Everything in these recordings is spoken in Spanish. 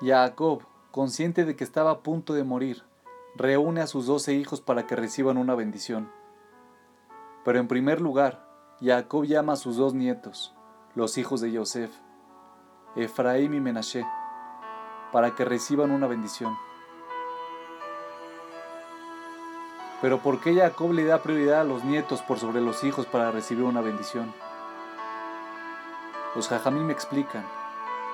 Jacob, consciente de que estaba a punto de morir, reúne a sus doce hijos para que reciban una bendición. Pero en primer lugar, Jacob llama a sus dos nietos, los hijos de Yosef, Efraín y Menashe, para que reciban una bendición. Pero ¿por qué Jacob le da prioridad a los nietos por sobre los hijos para recibir una bendición? Los jajamí me explican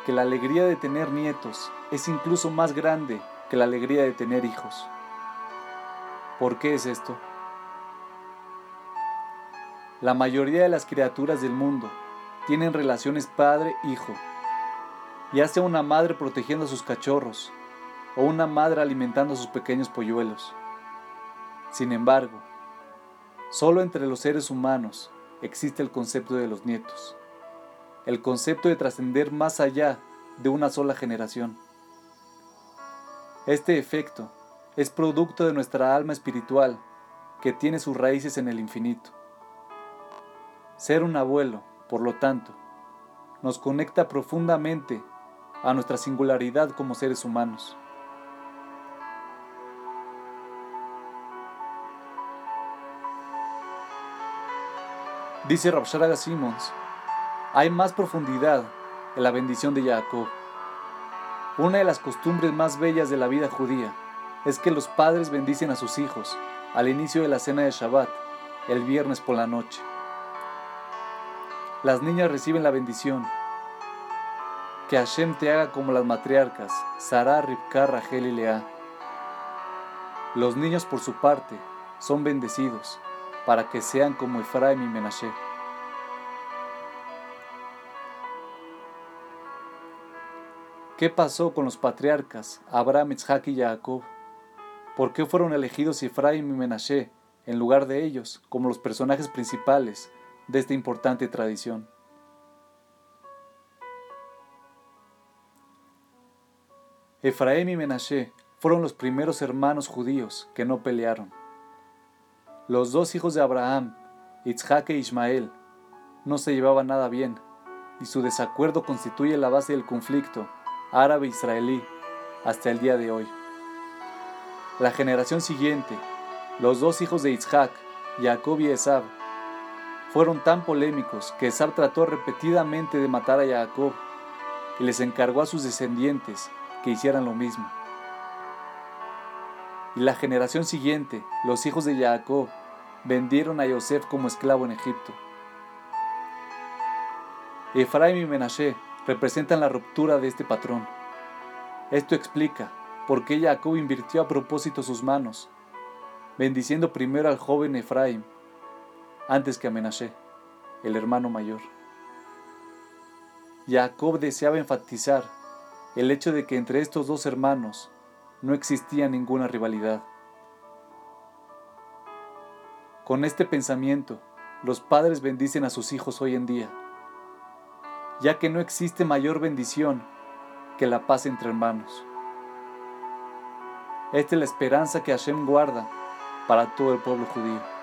que la alegría de tener nietos es incluso más grande que la alegría de tener hijos. ¿Por qué es esto? La mayoría de las criaturas del mundo tienen relaciones padre-hijo, ya sea una madre protegiendo a sus cachorros o una madre alimentando a sus pequeños polluelos. Sin embargo, solo entre los seres humanos existe el concepto de los nietos, el concepto de trascender más allá de una sola generación. Este efecto es producto de nuestra alma espiritual que tiene sus raíces en el infinito. Ser un abuelo, por lo tanto, nos conecta profundamente a nuestra singularidad como seres humanos. Dice Rabsharaga Simmons, hay más profundidad en la bendición de Jacob. Una de las costumbres más bellas de la vida judía es que los padres bendicen a sus hijos al inicio de la cena de Shabbat, el viernes por la noche. Las niñas reciben la bendición. Que Hashem te haga como las matriarcas, Sarah, Ribka, Rachel y Lea. Los niños por su parte son bendecidos para que sean como Efraim y Menashe. ¿Qué pasó con los patriarcas Abraham, Isaac y Jacob? ¿Por qué fueron elegidos Efraim y Menashe en lugar de ellos como los personajes principales de esta importante tradición? Efraim y Menashe fueron los primeros hermanos judíos que no pelearon. Los dos hijos de Abraham, Isaac e Ismael, no se llevaban nada bien, y su desacuerdo constituye la base del conflicto árabe-israelí hasta el día de hoy. La generación siguiente, los dos hijos de Isaac, Jacob y Esab, fueron tan polémicos que Esab trató repetidamente de matar a Jacob y les encargó a sus descendientes que hicieran lo mismo. Y la generación siguiente, los hijos de Jacob, vendieron a Yosef como esclavo en Egipto. Efraim y Menashe representan la ruptura de este patrón. Esto explica por qué Jacob invirtió a propósito sus manos, bendiciendo primero al joven Efraim antes que a Menashe, el hermano mayor. Jacob deseaba enfatizar el hecho de que entre estos dos hermanos no existía ninguna rivalidad. Con este pensamiento, los padres bendicen a sus hijos hoy en día, ya que no existe mayor bendición que la paz entre hermanos. Esta es la esperanza que Hashem guarda para todo el pueblo judío.